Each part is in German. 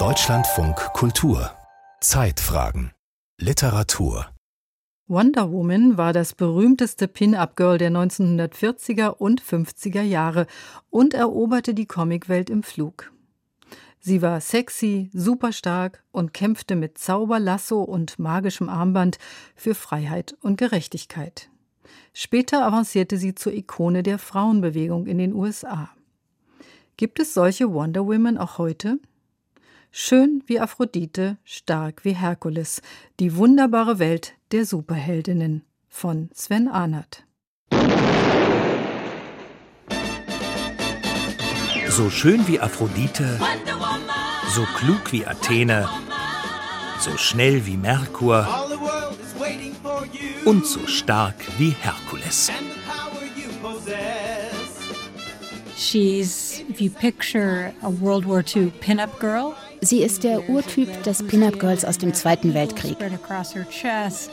Deutschlandfunk Kultur Zeitfragen Literatur Wonder Woman war das berühmteste Pin-Up-Girl der 1940er und 50er Jahre und eroberte die Comicwelt im Flug. Sie war sexy, superstark und kämpfte mit Zauberlasso und magischem Armband für Freiheit und Gerechtigkeit. Später avancierte sie zur Ikone der Frauenbewegung in den USA. Gibt es solche Wonder Women auch heute? Schön wie Aphrodite, stark wie Herkules. Die wunderbare Welt der Superheldinnen von Sven Arnert. So schön wie Aphrodite, so klug wie Athene, so schnell wie Merkur und so stark wie Herkules. She's, if you picture a World War II pinup girl, Sie ist der Urtyp des Pin-Up-Girls aus dem Zweiten Weltkrieg.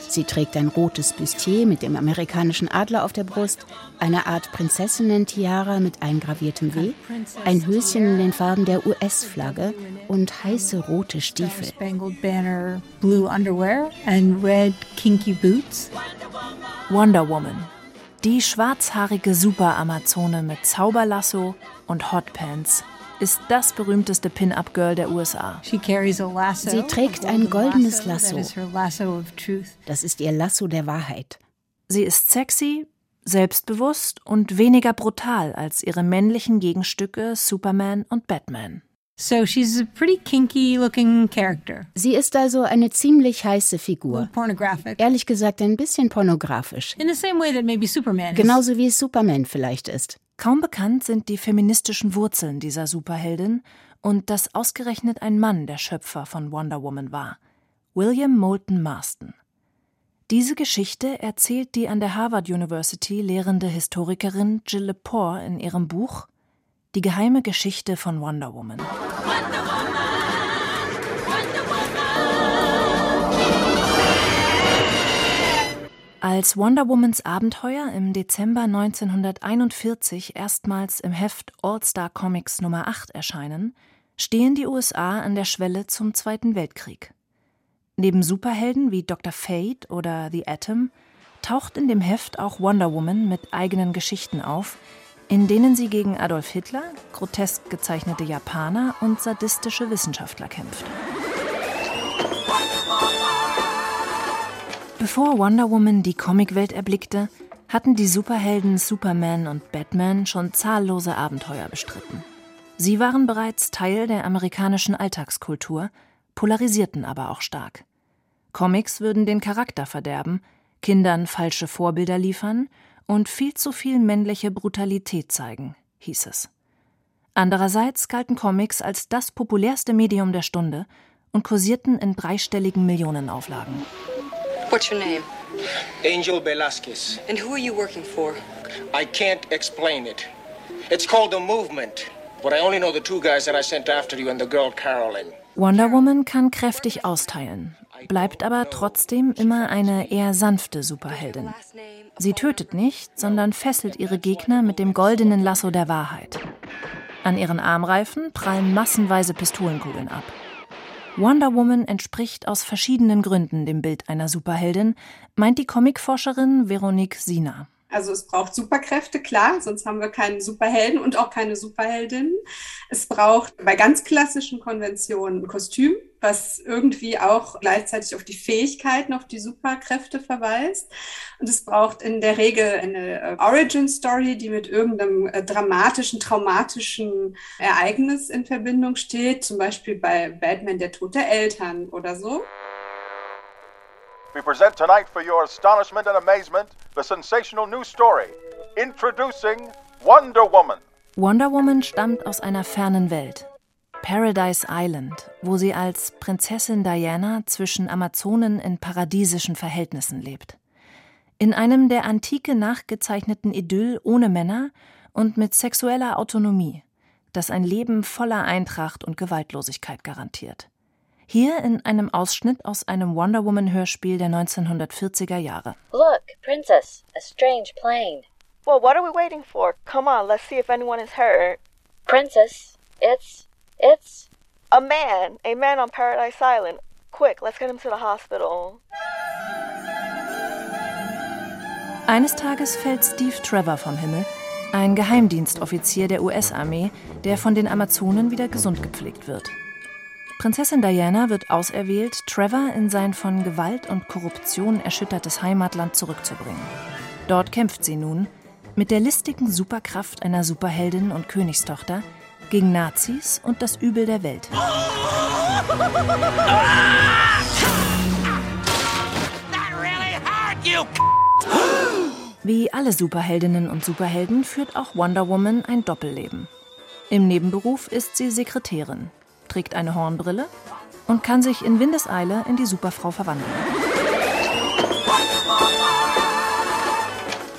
Sie trägt ein rotes Bustier mit dem amerikanischen Adler auf der Brust, eine Art Prinzessinnen-Tiara mit eingraviertem W, ein Höschen in den Farben der US-Flagge und heiße rote Stiefel. Wonder Woman. Die schwarzhaarige Super-Amazone mit Zauberlasso und Hotpants ist das berühmteste Pin-Up-Girl der USA. Sie trägt ein goldenes Lasso. Das ist ihr Lasso der Wahrheit. Sie ist sexy, selbstbewusst und weniger brutal als ihre männlichen Gegenstücke Superman und Batman. So she's a pretty kinky looking character. Sie ist also eine ziemlich heiße Figur. Ehrlich gesagt ein bisschen pornografisch. In the same way that maybe Superman Genauso wie es Superman vielleicht ist. Kaum bekannt sind die feministischen Wurzeln dieser Superheldin und dass ausgerechnet ein Mann der Schöpfer von Wonder Woman war, William Moulton Marston. Diese Geschichte erzählt die an der Harvard University lehrende Historikerin Jill Lepore in ihrem Buch Die geheime Geschichte von Wonder Woman. Als Wonder Womans Abenteuer im Dezember 1941 erstmals im Heft All-Star Comics Nummer 8 erscheinen, stehen die USA an der Schwelle zum Zweiten Weltkrieg. Neben Superhelden wie Dr. Fate oder The Atom taucht in dem Heft auch Wonder Woman mit eigenen Geschichten auf, in denen sie gegen Adolf Hitler, grotesk gezeichnete Japaner und sadistische Wissenschaftler kämpft. Bevor Wonder Woman die Comicwelt erblickte, hatten die Superhelden Superman und Batman schon zahllose Abenteuer bestritten. Sie waren bereits Teil der amerikanischen Alltagskultur, polarisierten aber auch stark. Comics würden den Charakter verderben, Kindern falsche Vorbilder liefern und viel zu viel männliche Brutalität zeigen, hieß es. Andererseits galten Comics als das populärste Medium der Stunde und kursierten in dreistelligen Millionenauflagen. What's your name? Angel Velasquez. And who are you working for? I can't explain it. It's called a movement. But I only know the two guys that I sent after you and the girl Carolyn. Wonder Woman kann kräftig austeilen, bleibt aber trotzdem immer eine eher sanfte Superheldin. Sie tötet nicht, sondern fesselt ihre Gegner mit dem goldenen Lasso der Wahrheit. An ihren Armreifen prallen massenweise Pistolenkugeln ab. Wonder Woman entspricht aus verschiedenen Gründen dem Bild einer Superheldin, meint die Comicforscherin Veronique Sina. Also es braucht Superkräfte, klar, sonst haben wir keinen Superhelden und auch keine Superheldinnen. Es braucht bei ganz klassischen Konventionen ein Kostüm, was irgendwie auch gleichzeitig auf die Fähigkeiten, auf die Superkräfte verweist. Und es braucht in der Regel eine äh, Origin Story, die mit irgendeinem äh, dramatischen, traumatischen Ereignis in Verbindung steht. Zum Beispiel bei Batman der Tod der Eltern oder so. We present tonight for your astonishment and amazement the sensational new story. Introducing Wonder Woman. Wonder Woman stammt aus einer fernen Welt. Paradise Island, wo sie als Prinzessin Diana zwischen Amazonen in paradiesischen Verhältnissen lebt. In einem der Antike nachgezeichneten Idyll ohne Männer und mit sexueller Autonomie, das ein Leben voller Eintracht und Gewaltlosigkeit garantiert. Hier in einem Ausschnitt aus einem Wonder Woman Hörspiel der 1940er Jahre. Look, Princess, a strange plane. Well, what are we waiting for? Come on, let's see if anyone is hurt. Princess, it's It's a man. A man on Paradise Island. Quick, let's get him to the hospital. Eines Tages fällt Steve Trevor vom Himmel, ein Geheimdienstoffizier der US-Armee, der von den Amazonen wieder gesund gepflegt wird. Prinzessin Diana wird auserwählt, Trevor in sein von Gewalt und Korruption erschüttertes Heimatland zurückzubringen. Dort kämpft sie nun mit der listigen Superkraft einer Superheldin und Königstochter gegen Nazis und das Übel der Welt. Wie alle Superheldinnen und Superhelden führt auch Wonder Woman ein Doppelleben. Im Nebenberuf ist sie Sekretärin, trägt eine Hornbrille und kann sich in Windeseile in die Superfrau verwandeln.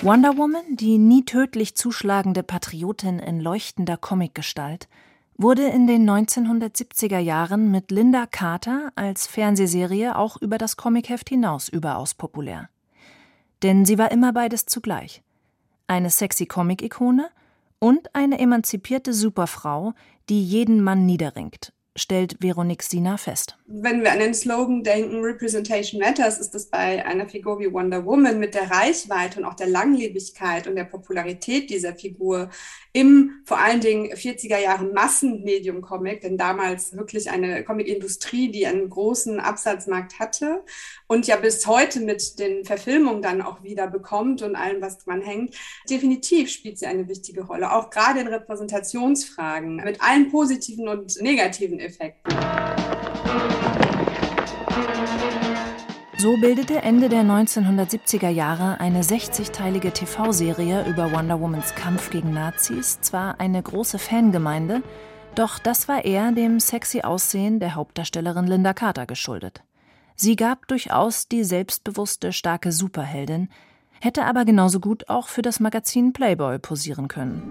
Wonder Woman, die nie tödlich zuschlagende Patriotin in leuchtender Comicgestalt, wurde in den 1970er Jahren mit Linda Carter als Fernsehserie auch über das Comicheft hinaus überaus populär. Denn sie war immer beides zugleich. Eine sexy Comic-Ikone und eine emanzipierte Superfrau, die jeden Mann niederringt stellt Veronique Sina fest. Wenn wir an den Slogan denken, Representation Matters, ist es bei einer Figur wie Wonder Woman mit der Reichweite und auch der Langlebigkeit und der Popularität dieser Figur im vor allen Dingen 40er Jahren Massenmedium-Comic, denn damals wirklich eine Comic-Industrie, die einen großen Absatzmarkt hatte und ja bis heute mit den Verfilmungen dann auch wieder bekommt und allem, was dran hängt. Definitiv spielt sie eine wichtige Rolle, auch gerade in Repräsentationsfragen mit allen positiven und negativen Effekten. So bildete Ende der 1970er Jahre eine 60-teilige TV-Serie über Wonder Womans Kampf gegen Nazis zwar eine große Fangemeinde, doch das war eher dem sexy Aussehen der Hauptdarstellerin Linda Carter geschuldet. Sie gab durchaus die selbstbewusste, starke Superheldin, hätte aber genauso gut auch für das Magazin Playboy posieren können.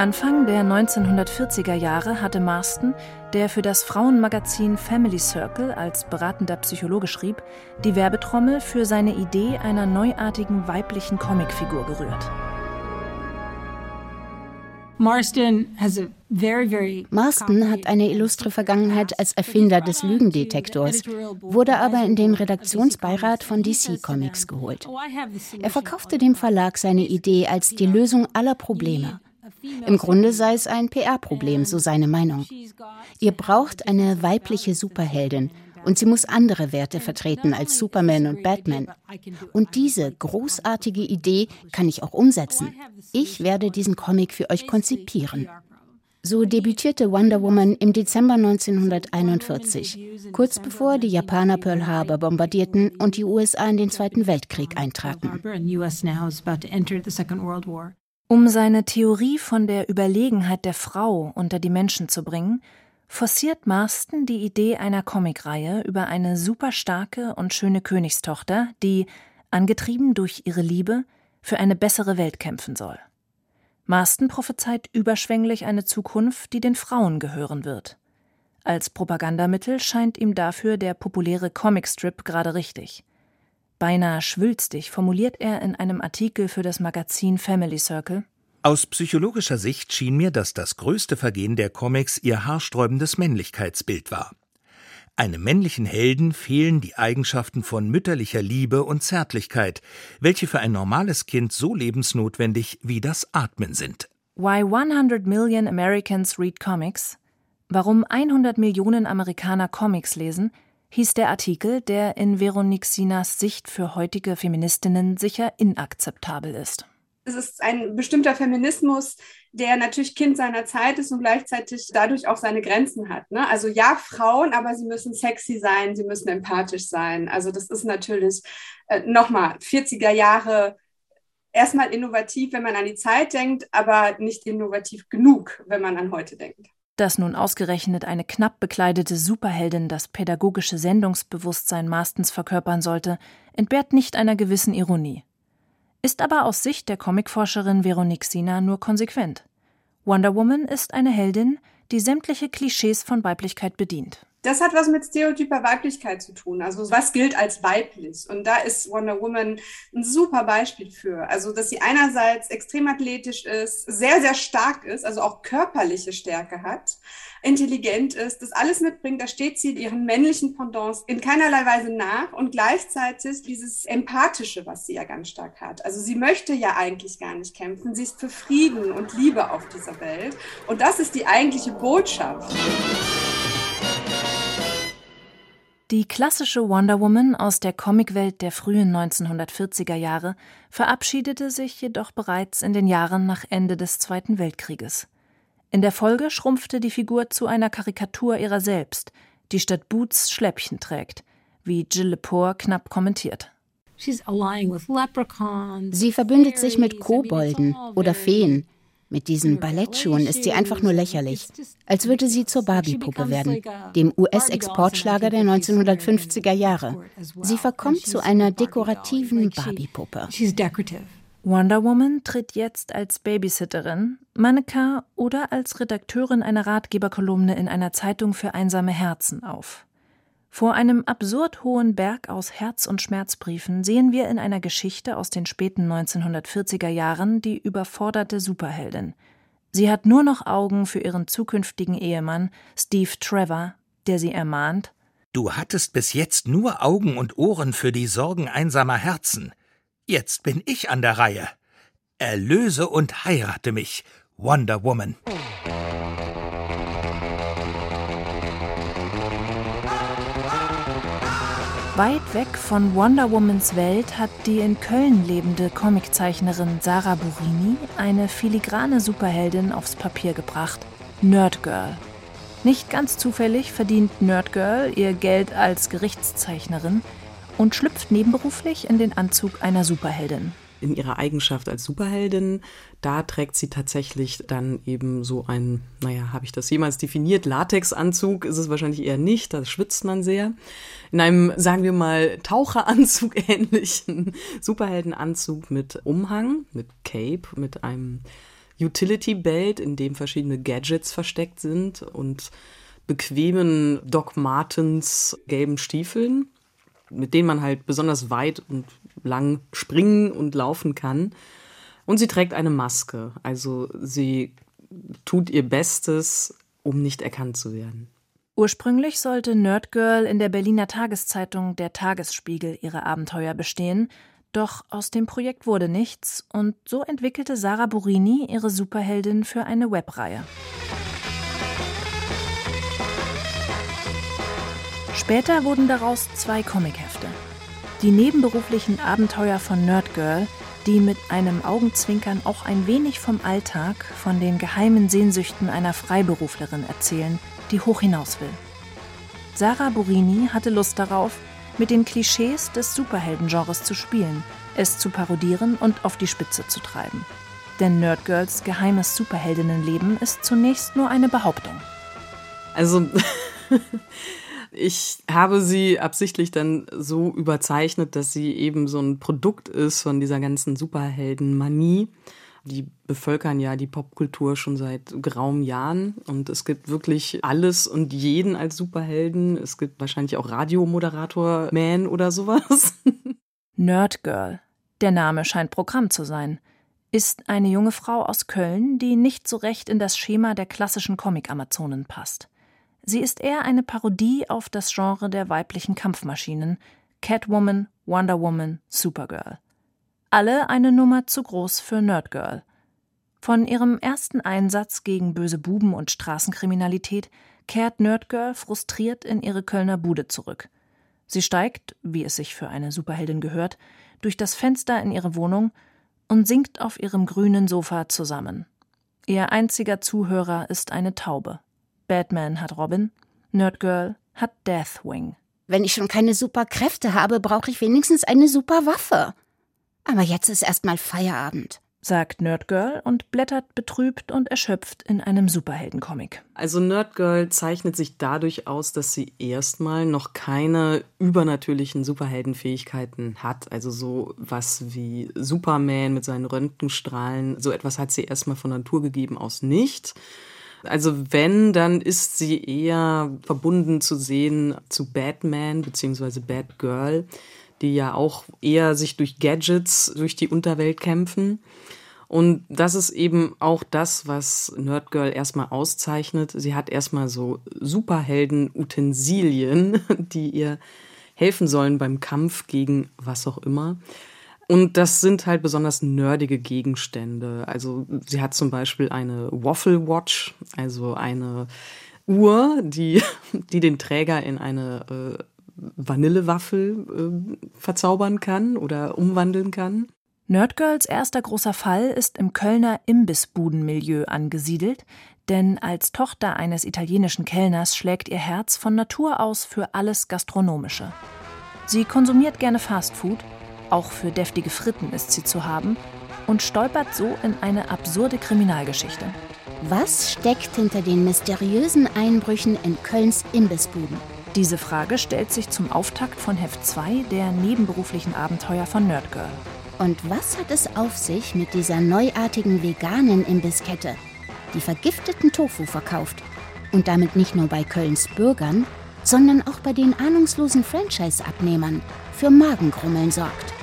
Anfang der 1940er Jahre hatte Marston, der für das Frauenmagazin Family Circle als beratender Psychologe schrieb, die Werbetrommel für seine Idee einer neuartigen weiblichen Comicfigur gerührt. Marston hat eine illustre Vergangenheit als Erfinder des Lügendetektors, wurde aber in den Redaktionsbeirat von DC Comics geholt. Er verkaufte dem Verlag seine Idee als die Lösung aller Probleme. Im Grunde sei es ein PR-Problem, so seine Meinung. Ihr braucht eine weibliche Superheldin und sie muss andere Werte vertreten als Superman und Batman. Und diese großartige Idee kann ich auch umsetzen. Ich werde diesen Comic für euch konzipieren. So debütierte Wonder Woman im Dezember 1941, kurz bevor die Japaner Pearl Harbor bombardierten und die USA in den Zweiten Weltkrieg eintraten. Um seine Theorie von der Überlegenheit der Frau unter die Menschen zu bringen, forciert Marston die Idee einer Comicreihe über eine superstarke und schöne Königstochter, die, angetrieben durch ihre Liebe, für eine bessere Welt kämpfen soll. Marston prophezeit überschwänglich eine Zukunft, die den Frauen gehören wird. Als Propagandamittel scheint ihm dafür der populäre Comicstrip gerade richtig. Beinahe schwülstig formuliert er in einem Artikel für das Magazin Family Circle. Aus psychologischer Sicht schien mir, dass das größte Vergehen der Comics ihr haarsträubendes Männlichkeitsbild war. Einem männlichen Helden fehlen die Eigenschaften von mütterlicher Liebe und Zärtlichkeit, welche für ein normales Kind so lebensnotwendig wie das Atmen sind. Why 100 Million Americans Read Comics? Warum 100 Millionen Amerikaner Comics lesen, hieß der Artikel, der in Veronique Sinas Sicht für heutige Feministinnen sicher inakzeptabel ist. Es ist ein bestimmter Feminismus, der natürlich Kind seiner Zeit ist und gleichzeitig dadurch auch seine Grenzen hat. Ne? Also ja, Frauen, aber sie müssen sexy sein, sie müssen empathisch sein. Also das ist natürlich äh, nochmal 40er Jahre erstmal innovativ, wenn man an die Zeit denkt, aber nicht innovativ genug, wenn man an heute denkt. Dass nun ausgerechnet eine knapp bekleidete Superheldin das pädagogische Sendungsbewusstsein Marstens verkörpern sollte, entbehrt nicht einer gewissen Ironie. Ist aber aus Sicht der Comicforscherin Veronique Sina nur konsequent. Wonder Woman ist eine Heldin, die sämtliche Klischees von Weiblichkeit bedient. Das hat was mit stereotyper Weiblichkeit zu tun. Also was gilt als weiblich? Und da ist Wonder Woman ein super Beispiel für. Also dass sie einerseits extrem athletisch ist, sehr, sehr stark ist, also auch körperliche Stärke hat, intelligent ist, das alles mitbringt. Da steht sie ihren männlichen Pendants in keinerlei Weise nach und gleichzeitig dieses Empathische, was sie ja ganz stark hat. Also sie möchte ja eigentlich gar nicht kämpfen. Sie ist für Frieden und Liebe auf dieser Welt. Und das ist die eigentliche Botschaft. Die klassische Wonder Woman aus der Comicwelt der frühen 1940er Jahre verabschiedete sich jedoch bereits in den Jahren nach Ende des Zweiten Weltkrieges. In der Folge schrumpfte die Figur zu einer Karikatur ihrer selbst, die statt Boots Schläppchen trägt, wie Jill Lepore knapp kommentiert. Sie verbündet sich mit Kobolden oder Feen, mit diesen Ballettschuhen ist sie einfach nur lächerlich, als würde sie zur Barbie-Puppe werden, dem US-Exportschlager der 1950er Jahre. Sie verkommt zu einer dekorativen Barbie-Puppe. Wonder Woman tritt jetzt als Babysitterin, Mannequin oder als Redakteurin einer Ratgeberkolumne in einer Zeitung für einsame Herzen auf. Vor einem absurd hohen Berg aus Herz- und Schmerzbriefen sehen wir in einer Geschichte aus den späten 1940er Jahren die überforderte Superheldin. Sie hat nur noch Augen für ihren zukünftigen Ehemann, Steve Trevor, der sie ermahnt: Du hattest bis jetzt nur Augen und Ohren für die Sorgen einsamer Herzen. Jetzt bin ich an der Reihe. Erlöse und heirate mich, Wonder Woman. Weit weg von Wonder Womans Welt hat die in Köln lebende Comiczeichnerin Sarah Burini eine filigrane Superheldin aufs Papier gebracht: Nerd Girl. Nicht ganz zufällig verdient Nerd Girl ihr Geld als Gerichtszeichnerin und schlüpft nebenberuflich in den Anzug einer Superheldin in ihrer Eigenschaft als Superheldin. Da trägt sie tatsächlich dann eben so ein, naja, habe ich das jemals definiert? Latexanzug ist es wahrscheinlich eher nicht, da schwitzt man sehr. In einem, sagen wir mal, Taucheranzug ähnlichen Superheldenanzug mit Umhang, mit Cape, mit einem Utility Belt, in dem verschiedene Gadgets versteckt sind und bequemen Doc Martens gelben Stiefeln, mit denen man halt besonders weit und lang springen und laufen kann. Und sie trägt eine Maske. Also sie tut ihr Bestes, um nicht erkannt zu werden. Ursprünglich sollte Nerdgirl in der Berliner Tageszeitung Der Tagesspiegel ihre Abenteuer bestehen, doch aus dem Projekt wurde nichts und so entwickelte Sarah Burini ihre Superheldin für eine Webreihe. Später wurden daraus zwei Comichefte. Die nebenberuflichen Abenteuer von Nerdgirl, die mit einem Augenzwinkern auch ein wenig vom Alltag, von den geheimen Sehnsüchten einer Freiberuflerin erzählen, die hoch hinaus will. Sarah Burini hatte Lust darauf, mit den Klischees des Superheldengenres zu spielen, es zu parodieren und auf die Spitze zu treiben. Denn Nerdgirls geheimes Superheldinnenleben ist zunächst nur eine Behauptung. Also Ich habe sie absichtlich dann so überzeichnet, dass sie eben so ein Produkt ist von dieser ganzen Superheldenmanie. Die bevölkern ja die Popkultur schon seit geraumen Jahren und es gibt wirklich alles und jeden als Superhelden. Es gibt wahrscheinlich auch Radiomoderator Man oder sowas. Nerdgirl. Der Name scheint Programm zu sein. Ist eine junge Frau aus Köln, die nicht so recht in das Schema der klassischen Comic-Amazonen passt. Sie ist eher eine Parodie auf das Genre der weiblichen Kampfmaschinen Catwoman, Wonder Woman, Supergirl. Alle eine Nummer zu groß für Nerdgirl. Von ihrem ersten Einsatz gegen böse Buben und Straßenkriminalität kehrt Nerdgirl frustriert in ihre Kölner Bude zurück. Sie steigt, wie es sich für eine Superheldin gehört, durch das Fenster in ihre Wohnung und sinkt auf ihrem grünen Sofa zusammen. Ihr einziger Zuhörer ist eine Taube. Batman hat Robin, Nerdgirl hat Deathwing. Wenn ich schon keine Superkräfte habe, brauche ich wenigstens eine Superwaffe. Aber jetzt ist erstmal Feierabend sagt Nerdgirl und blättert betrübt und erschöpft in einem Superheldencomic. Also Nerdgirl zeichnet sich dadurch aus, dass sie erstmal noch keine übernatürlichen Superheldenfähigkeiten hat. Also so was wie Superman mit seinen Röntgenstrahlen, so etwas hat sie erstmal von Natur gegeben aus nicht. Also wenn, dann ist sie eher verbunden zu sehen zu Batman bzw. Batgirl, die ja auch eher sich durch Gadgets durch die Unterwelt kämpfen. Und das ist eben auch das, was Nerdgirl erstmal auszeichnet. Sie hat erstmal so Superhelden-Utensilien, die ihr helfen sollen beim Kampf gegen was auch immer. Und das sind halt besonders nerdige Gegenstände. Also sie hat zum Beispiel eine Waffle Watch, also eine Uhr, die, die den Träger in eine äh, Vanillewaffel äh, verzaubern kann oder umwandeln kann. Nerdgirls erster großer Fall ist im Kölner Imbissbudenmilieu angesiedelt, denn als Tochter eines italienischen Kellners schlägt ihr Herz von Natur aus für alles Gastronomische. Sie konsumiert gerne Fastfood, auch für deftige Fritten ist sie zu haben, und stolpert so in eine absurde Kriminalgeschichte. Was steckt hinter den mysteriösen Einbrüchen in Kölns Imbissbuden? Diese Frage stellt sich zum Auftakt von Heft 2 der nebenberuflichen Abenteuer von Nerdgirl. Und was hat es auf sich mit dieser neuartigen veganen Imbisskette, die vergifteten Tofu verkauft und damit nicht nur bei Kölns Bürgern, sondern auch bei den ahnungslosen Franchise-Abnehmern für Magenkrummeln sorgt?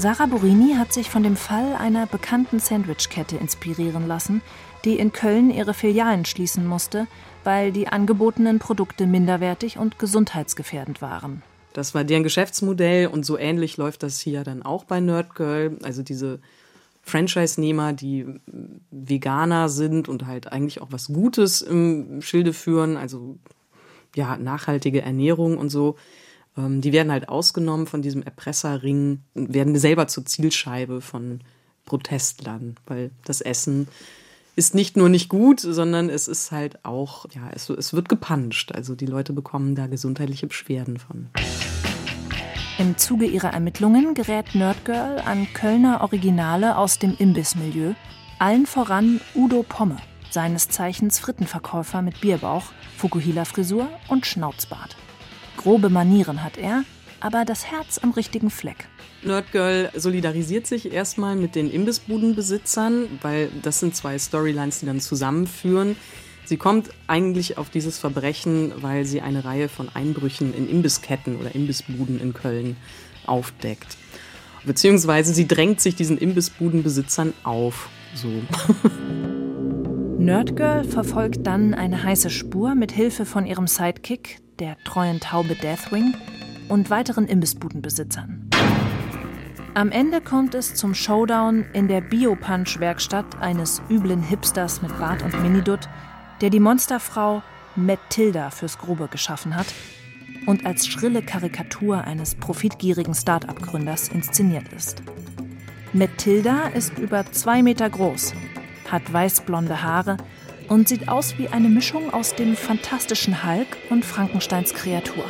Sarah Borini hat sich von dem Fall einer bekannten Sandwichkette inspirieren lassen, die in Köln ihre Filialen schließen musste, weil die angebotenen Produkte minderwertig und gesundheitsgefährdend waren. Das war deren Geschäftsmodell und so ähnlich läuft das hier dann auch bei Nerdgirl. Also diese Franchise-Nehmer, die Veganer sind und halt eigentlich auch was Gutes im Schilde führen, also ja, nachhaltige Ernährung und so, ähm, die werden halt ausgenommen von diesem Erpresserring, werden selber zur Zielscheibe von Protestlern, weil das Essen ist nicht nur nicht gut, sondern es ist halt auch, ja, es, es wird gepanscht. Also die Leute bekommen da gesundheitliche Beschwerden von. Im Zuge ihrer Ermittlungen gerät Nerdgirl an Kölner Originale aus dem Imbissmilieu, allen voran Udo Pomme, seines Zeichens Frittenverkäufer mit Bierbauch, Fukuhila-Frisur und Schnauzbart. Grobe Manieren hat er, aber das Herz am richtigen Fleck. Nerdgirl solidarisiert sich erstmal mit den Imbissbudenbesitzern, weil das sind zwei Storylines, die dann zusammenführen. Sie kommt eigentlich auf dieses Verbrechen, weil sie eine Reihe von Einbrüchen in Imbissketten oder Imbissbuden in Köln aufdeckt. Beziehungsweise sie drängt sich diesen Imbissbudenbesitzern auf. So. Nerdgirl verfolgt dann eine heiße Spur mit Hilfe von ihrem Sidekick, der treuen Taube Deathwing, und weiteren Imbissbudenbesitzern. Am Ende kommt es zum Showdown in der Biopunch-Werkstatt eines üblen Hipsters mit Bart und Minidutt, der die Monsterfrau Matilda fürs Grobe geschaffen hat und als schrille Karikatur eines profitgierigen Start-up-Gründers inszeniert ist. Matilda ist über zwei Meter groß, hat weißblonde Haare und sieht aus wie eine Mischung aus dem fantastischen Hulk und Frankensteins Kreatur.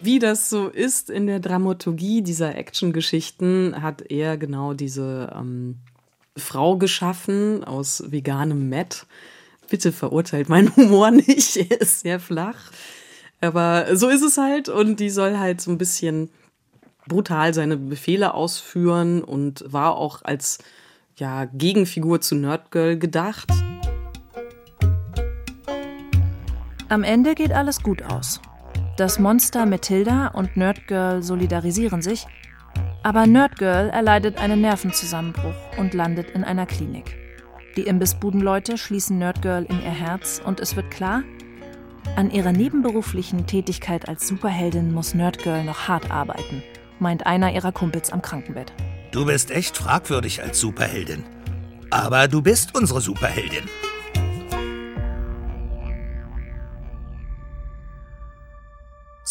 Wie das so ist in der Dramaturgie dieser Actiongeschichten, hat er genau diese ähm, Frau geschaffen aus veganem Met. Bitte verurteilt meinen Humor nicht, er ist sehr flach. Aber so ist es halt und die soll halt so ein bisschen brutal seine Befehle ausführen und war auch als ja, Gegenfigur zu Nerdgirl gedacht. Am Ende geht alles gut aus. Das Monster Matilda und Nerdgirl solidarisieren sich, aber Nerdgirl erleidet einen Nervenzusammenbruch und landet in einer Klinik. Die Imbissbudenleute schließen Nerdgirl in ihr Herz und es wird klar, an ihrer nebenberuflichen Tätigkeit als Superheldin muss Nerdgirl noch hart arbeiten, meint einer ihrer Kumpels am Krankenbett. Du bist echt fragwürdig als Superheldin. Aber du bist unsere Superheldin.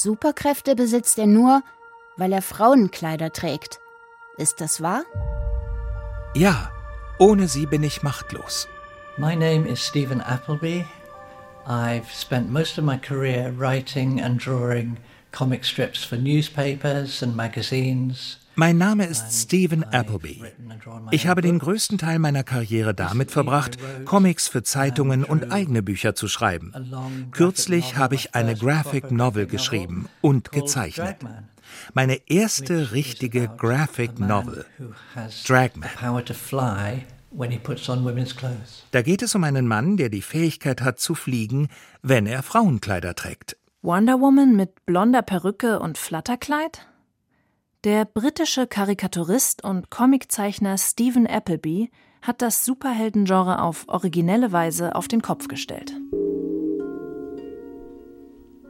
Superkräfte besitzt er nur, weil er Frauenkleider trägt. Ist das wahr? Ja, ohne sie bin ich machtlos. My name is Stephen Appleby. I've spent most of my career writing and drawing comic strips for newspapers and magazines. Mein Name ist Stephen Appleby. Ich habe den größten Teil meiner Karriere damit verbracht, Comics für Zeitungen und eigene Bücher zu schreiben. Kürzlich habe ich eine Graphic Novel geschrieben und gezeichnet. Meine erste richtige Graphic Novel, Dragman. Da geht es um einen Mann, der die Fähigkeit hat zu fliegen, wenn er Frauenkleider trägt. Wonder Woman mit blonder Perücke und Flatterkleid? Der britische Karikaturist und Comiczeichner Stephen Appleby hat das Superheldengenre auf originelle Weise auf den Kopf gestellt.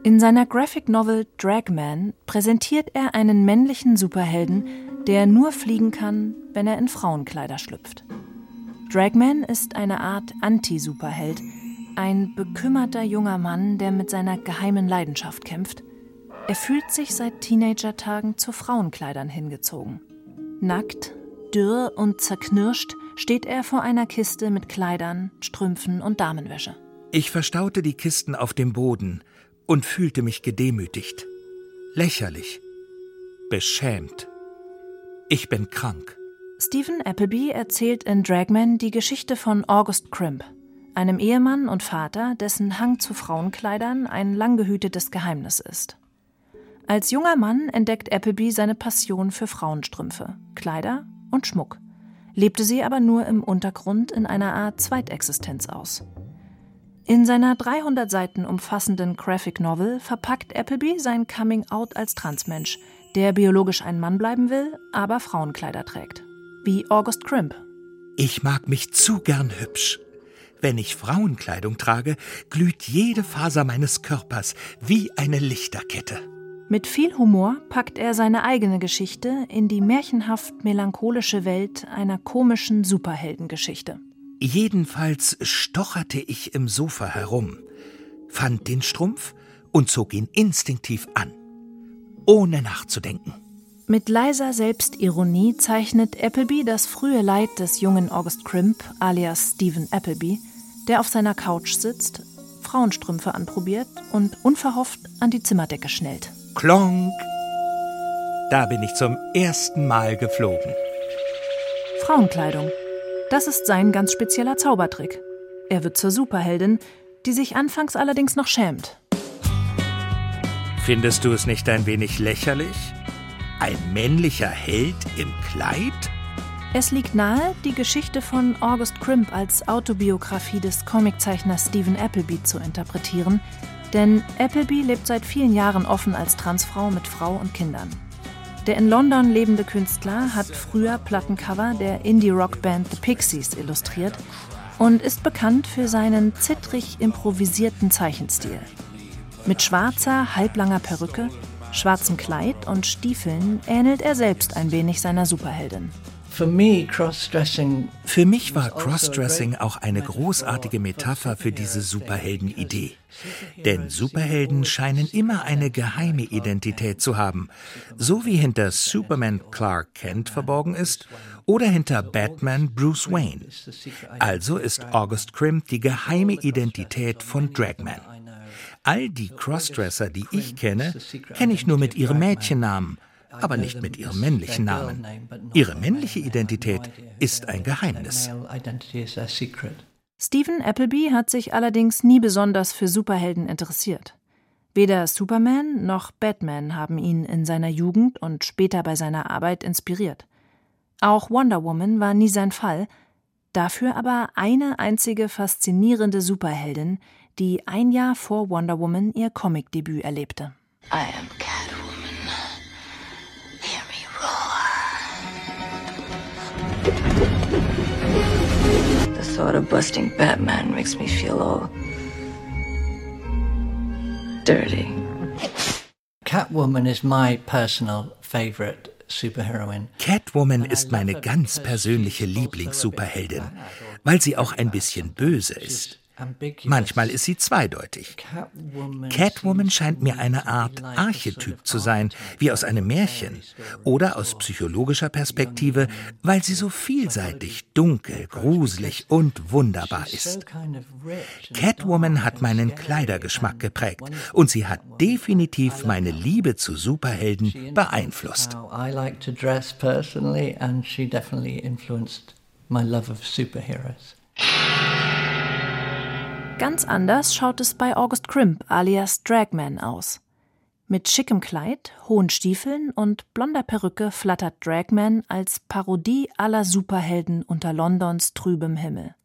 In seiner Graphic Novel Dragman präsentiert er einen männlichen Superhelden, der nur fliegen kann, wenn er in Frauenkleider schlüpft. Dragman ist eine Art Anti-Superheld, ein bekümmerter junger Mann, der mit seiner geheimen Leidenschaft kämpft. Er fühlt sich seit Teenagertagen zu Frauenkleidern hingezogen. Nackt, dürr und zerknirscht steht er vor einer Kiste mit Kleidern, Strümpfen und Damenwäsche. Ich verstaute die Kisten auf dem Boden und fühlte mich gedemütigt, lächerlich, beschämt. Ich bin krank. Stephen Appleby erzählt in Dragman die Geschichte von August Crimp, einem Ehemann und Vater, dessen Hang zu Frauenkleidern ein lang gehütetes Geheimnis ist. Als junger Mann entdeckt Appleby seine Passion für Frauenstrümpfe, Kleider und Schmuck, lebte sie aber nur im Untergrund in einer Art Zweitexistenz aus. In seiner 300 Seiten umfassenden Graphic Novel verpackt Appleby sein Coming Out als Transmensch, der biologisch ein Mann bleiben will, aber Frauenkleider trägt. Wie August Crimp. Ich mag mich zu gern hübsch. Wenn ich Frauenkleidung trage, glüht jede Faser meines Körpers wie eine Lichterkette. Mit viel Humor packt er seine eigene Geschichte in die märchenhaft melancholische Welt einer komischen Superheldengeschichte. Jedenfalls stocherte ich im Sofa herum, fand den Strumpf und zog ihn instinktiv an, ohne nachzudenken. Mit leiser Selbstironie zeichnet Appleby das frühe Leid des jungen August Crimp, alias Stephen Appleby, der auf seiner Couch sitzt, Frauenstrümpfe anprobiert und unverhofft an die Zimmerdecke schnellt. Klonk! Da bin ich zum ersten Mal geflogen. Frauenkleidung. Das ist sein ganz spezieller Zaubertrick. Er wird zur Superheldin, die sich anfangs allerdings noch schämt. Findest du es nicht ein wenig lächerlich? Ein männlicher Held im Kleid? Es liegt nahe, die Geschichte von August Crimp als Autobiografie des Comiczeichners Stephen Appleby zu interpretieren, denn Appleby lebt seit vielen Jahren offen als Transfrau mit Frau und Kindern. Der in London lebende Künstler hat früher Plattencover der Indie-Rock-Band The Pixies illustriert und ist bekannt für seinen zittrig improvisierten Zeichenstil. Mit schwarzer, halblanger Perücke, schwarzem Kleid und Stiefeln ähnelt er selbst ein wenig seiner Superheldin. Für mich war Crossdressing auch eine großartige Metapher für diese Superhelden-Idee. Denn Superhelden scheinen immer eine geheime Identität zu haben, so wie hinter Superman Clark Kent verborgen ist oder hinter Batman Bruce Wayne. Also ist August Crimp die geheime Identität von Dragman. All die Crossdresser, die ich kenne, kenne ich nur mit ihrem Mädchennamen – aber nicht mit ihrem männlichen Namen. Ihre männliche Identität ist ein Geheimnis. Stephen Appleby hat sich allerdings nie besonders für Superhelden interessiert. Weder Superman noch Batman haben ihn in seiner Jugend und später bei seiner Arbeit inspiriert. Auch Wonder Woman war nie sein Fall, dafür aber eine einzige faszinierende Superheldin, die ein Jahr vor Wonder Woman ihr Comicdebüt erlebte. I am Catwoman. The thought of busting Batman makes me feel all dirty. Catwoman is my personal favorite superheroine. Catwoman ist meine ganz persönliche Lieblingssuperheldin, weil sie auch ein bisschen böse ist. Manchmal ist sie zweideutig. Catwoman scheint mir eine Art Archetyp zu sein, wie aus einem Märchen oder aus psychologischer Perspektive, weil sie so vielseitig, dunkel, gruselig und wunderbar ist. Catwoman hat meinen Kleidergeschmack geprägt und sie hat definitiv meine Liebe zu Superhelden beeinflusst. My love of superheroes. Ganz anders schaut es bei August Crimp alias Dragman aus. Mit schickem Kleid, hohen Stiefeln und blonder Perücke flattert Dragman als Parodie aller Superhelden unter Londons trübem Himmel.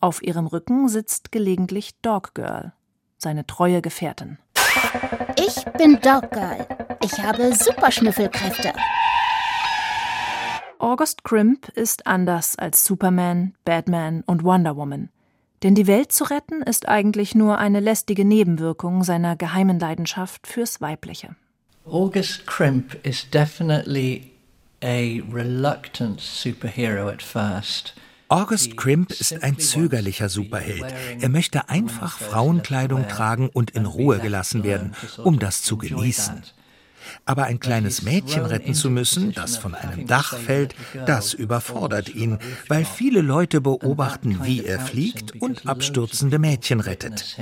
Auf ihrem Rücken sitzt gelegentlich Dog Girl, seine treue Gefährtin. Ich bin Dog Girl. Ich habe Superschnüffelkräfte. August Crimp ist anders als Superman, Batman und Wonder Woman. Denn die Welt zu retten ist eigentlich nur eine lästige Nebenwirkung seiner geheimen Leidenschaft fürs Weibliche. August Crimp is definitely a reluctant superhero at first. August Crimp ist ein zögerlicher Superheld. Er möchte einfach Frauenkleidung tragen und in Ruhe gelassen werden, um das zu genießen. Aber ein kleines Mädchen retten zu müssen, das von einem Dach fällt, das überfordert ihn, weil viele Leute beobachten, wie er fliegt und abstürzende Mädchen rettet.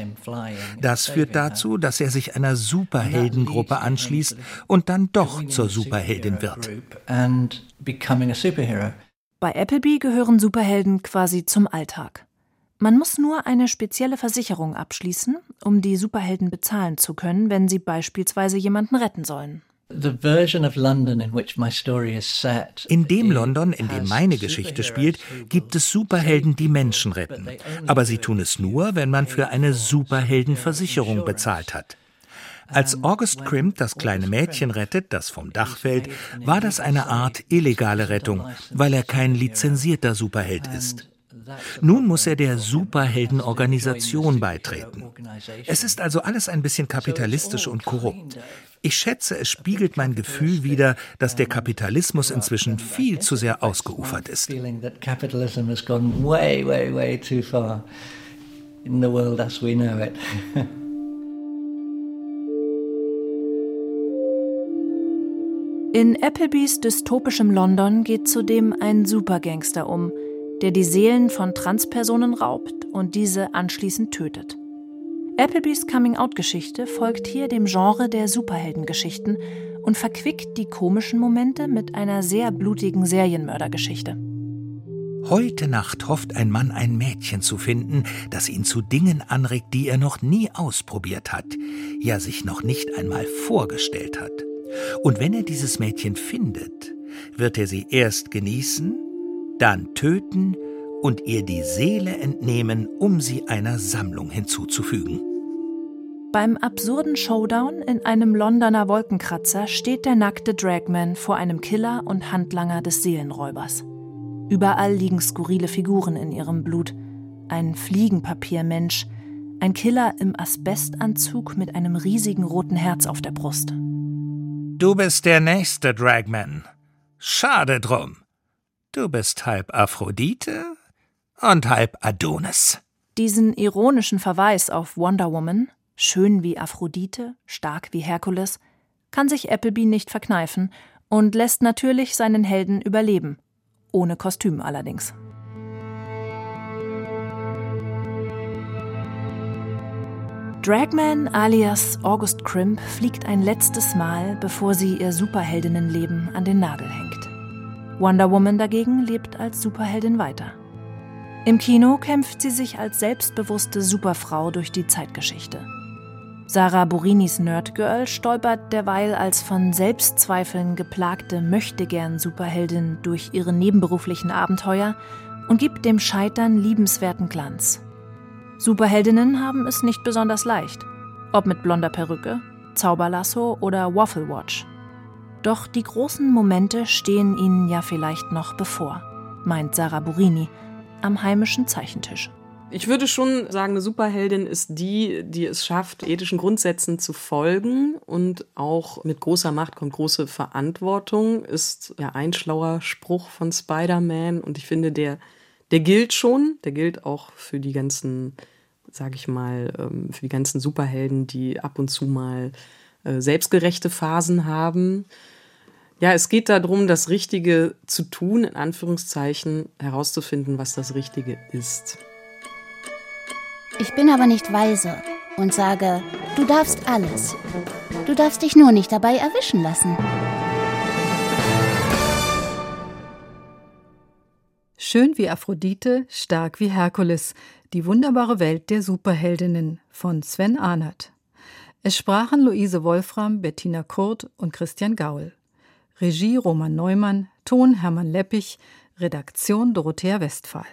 Das führt dazu, dass er sich einer Superheldengruppe anschließt und dann doch zur Superheldin wird. Bei Appleby gehören Superhelden quasi zum Alltag. Man muss nur eine spezielle Versicherung abschließen, um die Superhelden bezahlen zu können, wenn sie beispielsweise jemanden retten sollen. In dem London, in dem meine Geschichte spielt, gibt es Superhelden, die Menschen retten. Aber sie tun es nur, wenn man für eine Superheldenversicherung bezahlt hat. Als August Crimp das kleine Mädchen rettet, das vom Dach fällt, war das eine Art illegale Rettung, weil er kein lizenzierter Superheld ist. Nun muss er der Superheldenorganisation beitreten. Es ist also alles ein bisschen kapitalistisch und korrupt. Ich schätze, es spiegelt mein Gefühl wider, dass der Kapitalismus inzwischen viel zu sehr ausgeufert ist. In the world as we know it. In Applebys dystopischem London geht zudem ein Supergangster um, der die Seelen von Transpersonen raubt und diese anschließend tötet. Applebys Coming-out-Geschichte folgt hier dem Genre der Superheldengeschichten und verquickt die komischen Momente mit einer sehr blutigen Serienmördergeschichte. Heute Nacht hofft ein Mann, ein Mädchen zu finden, das ihn zu Dingen anregt, die er noch nie ausprobiert hat, ja sich noch nicht einmal vorgestellt hat. Und wenn er dieses Mädchen findet, wird er sie erst genießen, dann töten und ihr die Seele entnehmen, um sie einer Sammlung hinzuzufügen. Beim absurden Showdown in einem Londoner Wolkenkratzer steht der nackte Dragman vor einem Killer und Handlanger des Seelenräubers. Überall liegen skurrile Figuren in ihrem Blut. Ein Fliegenpapiermensch, ein Killer im Asbestanzug mit einem riesigen roten Herz auf der Brust. Du bist der nächste Dragman. Schade drum. Du bist halb Aphrodite und halb Adonis. Diesen ironischen Verweis auf Wonder Woman, schön wie Aphrodite, stark wie Herkules, kann sich Appleby nicht verkneifen und lässt natürlich seinen Helden überleben, ohne Kostüm allerdings. Dragman alias August Crimp fliegt ein letztes Mal, bevor sie ihr Superheldinnenleben an den Nagel hängt. Wonder Woman dagegen lebt als Superheldin weiter. Im Kino kämpft sie sich als selbstbewusste Superfrau durch die Zeitgeschichte. Sarah Burinis Nerdgirl stolpert derweil als von Selbstzweifeln geplagte Möchtegern-Superheldin durch ihre nebenberuflichen Abenteuer und gibt dem Scheitern liebenswerten Glanz. Superheldinnen haben es nicht besonders leicht, ob mit blonder Perücke, Zauberlasso oder Waffle Watch. Doch die großen Momente stehen ihnen ja vielleicht noch bevor, meint Sarah Burini am heimischen Zeichentisch. Ich würde schon sagen, eine Superheldin ist die, die es schafft, ethischen Grundsätzen zu folgen und auch mit großer Macht kommt große Verantwortung, ist ja ein schlauer Spruch von Spider-Man und ich finde, der der gilt schon, der gilt auch für die ganzen, sage ich mal, ähm, für die ganzen Superhelden, die ab und zu mal selbstgerechte Phasen haben. Ja, es geht darum, das Richtige zu tun, in Anführungszeichen herauszufinden, was das Richtige ist. Ich bin aber nicht weise und sage, du darfst alles. Du darfst dich nur nicht dabei erwischen lassen. Schön wie Aphrodite, stark wie Herkules. Die wunderbare Welt der Superheldinnen von Sven Arnert. Es sprachen Luise Wolfram, Bettina Kurt und Christian Gaul. Regie Roman Neumann, Ton Hermann Leppich, Redaktion Dorothea Westphal.